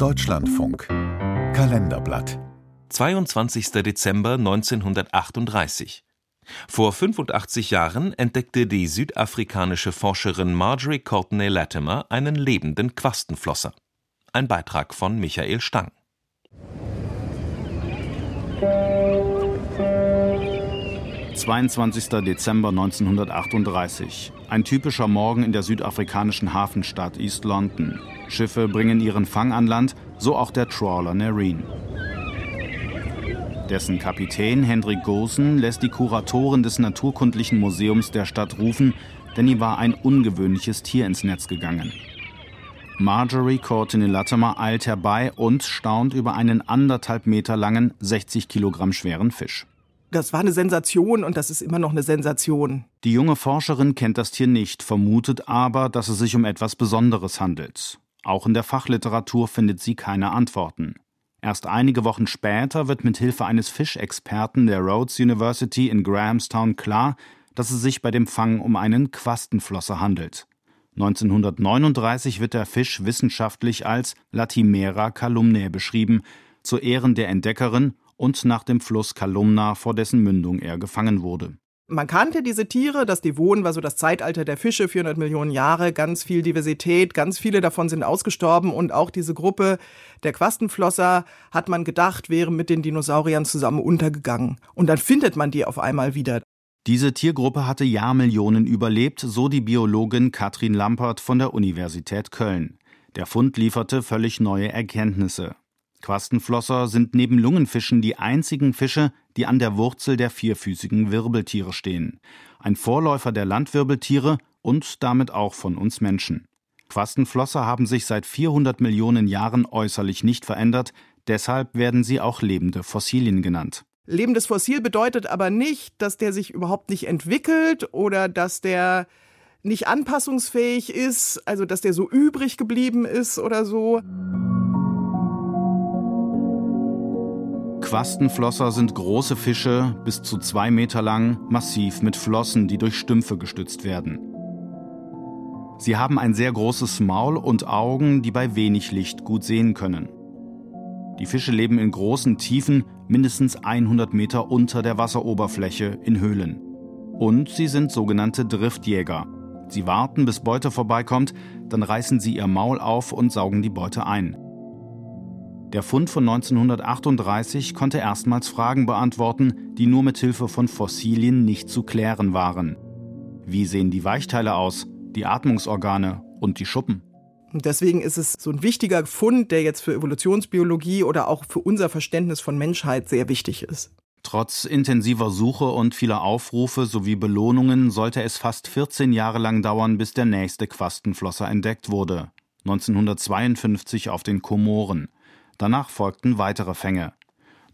Deutschlandfunk Kalenderblatt 22. Dezember 1938. Vor 85 Jahren entdeckte die südafrikanische Forscherin Marjorie Courtney Latimer einen lebenden Quastenflosser. Ein Beitrag von Michael Stang. 22. Dezember 1938. Ein typischer Morgen in der südafrikanischen Hafenstadt East London. Schiffe bringen ihren Fang an Land, so auch der Trawler Nerine. Dessen Kapitän Hendrik Goosen lässt die Kuratorin des Naturkundlichen Museums der Stadt rufen, denn ihm war ein ungewöhnliches Tier ins Netz gegangen. Marjorie Courtney Latimer eilt herbei und staunt über einen anderthalb Meter langen, 60 Kilogramm schweren Fisch. Das war eine Sensation und das ist immer noch eine Sensation. Die junge Forscherin kennt das Tier nicht, vermutet aber, dass es sich um etwas Besonderes handelt. Auch in der Fachliteratur findet sie keine Antworten. Erst einige Wochen später wird mit Hilfe eines Fischexperten der Rhodes University in Grahamstown klar, dass es sich bei dem Fang um einen Quastenflosser handelt. 1939 wird der Fisch wissenschaftlich als Latimera calumnae beschrieben, zu Ehren der Entdeckerin und nach dem Fluss Kalumna, vor dessen Mündung er gefangen wurde. Man kannte diese Tiere, das Devon war so das Zeitalter der Fische, 400 Millionen Jahre, ganz viel Diversität, ganz viele davon sind ausgestorben und auch diese Gruppe der Quastenflosser hat man gedacht, wäre mit den Dinosauriern zusammen untergegangen. Und dann findet man die auf einmal wieder. Diese Tiergruppe hatte Jahrmillionen überlebt, so die Biologin Katrin Lampert von der Universität Köln. Der Fund lieferte völlig neue Erkenntnisse. Quastenflosser sind neben Lungenfischen die einzigen Fische, die an der Wurzel der vierfüßigen Wirbeltiere stehen. Ein Vorläufer der Landwirbeltiere und damit auch von uns Menschen. Quastenflosser haben sich seit 400 Millionen Jahren äußerlich nicht verändert, deshalb werden sie auch lebende Fossilien genannt. Lebendes Fossil bedeutet aber nicht, dass der sich überhaupt nicht entwickelt oder dass der nicht anpassungsfähig ist, also dass der so übrig geblieben ist oder so. Quastenflosser sind große Fische, bis zu zwei Meter lang, massiv mit Flossen, die durch Stümpfe gestützt werden. Sie haben ein sehr großes Maul und Augen, die bei wenig Licht gut sehen können. Die Fische leben in großen Tiefen, mindestens 100 Meter unter der Wasseroberfläche, in Höhlen. Und sie sind sogenannte Driftjäger. Sie warten, bis Beute vorbeikommt, dann reißen sie ihr Maul auf und saugen die Beute ein. Der Fund von 1938 konnte erstmals Fragen beantworten, die nur mit Hilfe von Fossilien nicht zu klären waren. Wie sehen die Weichteile aus, die Atmungsorgane und die Schuppen? deswegen ist es so ein wichtiger Fund, der jetzt für Evolutionsbiologie oder auch für unser Verständnis von Menschheit sehr wichtig ist. Trotz intensiver Suche und vieler Aufrufe sowie Belohnungen sollte es fast 14 Jahre lang dauern, bis der nächste Quastenflosser entdeckt wurde. 1952 auf den Komoren. Danach folgten weitere Fänge.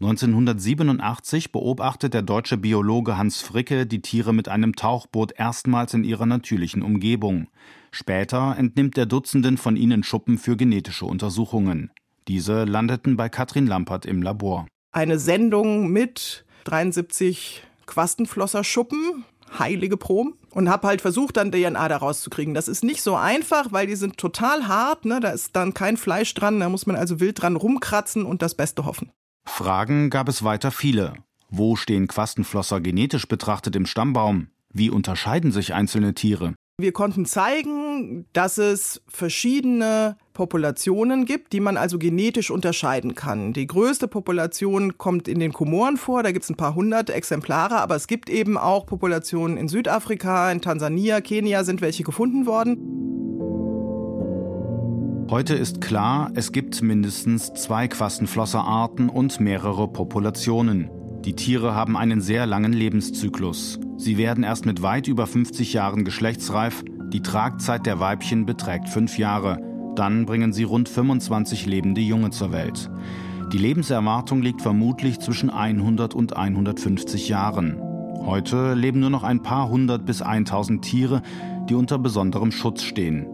1987 beobachtet der deutsche Biologe Hans Fricke die Tiere mit einem Tauchboot erstmals in ihrer natürlichen Umgebung. Später entnimmt er Dutzenden von ihnen Schuppen für genetische Untersuchungen. Diese landeten bei Katrin Lampert im Labor. Eine Sendung mit 73 Quastenflosserschuppen, heilige Proben und habe halt versucht, dann DNA da rauszukriegen. Das ist nicht so einfach, weil die sind total hart, ne? da ist dann kein Fleisch dran, da muss man also wild dran rumkratzen und das Beste hoffen. Fragen gab es weiter viele. Wo stehen Quastenflosser genetisch betrachtet im Stammbaum? Wie unterscheiden sich einzelne Tiere? Wir konnten zeigen, dass es verschiedene Populationen gibt, die man also genetisch unterscheiden kann. Die größte Population kommt in den Komoren vor, da gibt es ein paar hundert Exemplare, aber es gibt eben auch Populationen in Südafrika, in Tansania, Kenia sind welche gefunden worden. Heute ist klar, es gibt mindestens zwei Quastenflosserarten und mehrere Populationen. Die Tiere haben einen sehr langen Lebenszyklus. Sie werden erst mit weit über 50 Jahren geschlechtsreif. Die Tragzeit der Weibchen beträgt fünf Jahre. Dann bringen sie rund 25 lebende Junge zur Welt. Die Lebenserwartung liegt vermutlich zwischen 100 und 150 Jahren. Heute leben nur noch ein paar hundert bis 1000 Tiere, die unter besonderem Schutz stehen.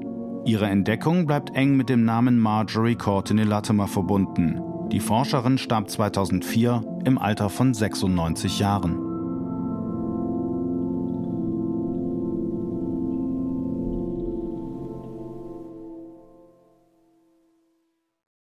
Ihre Entdeckung bleibt eng mit dem Namen Marjorie Courtney Latimer verbunden. Die Forscherin starb 2004 im Alter von 96 Jahren.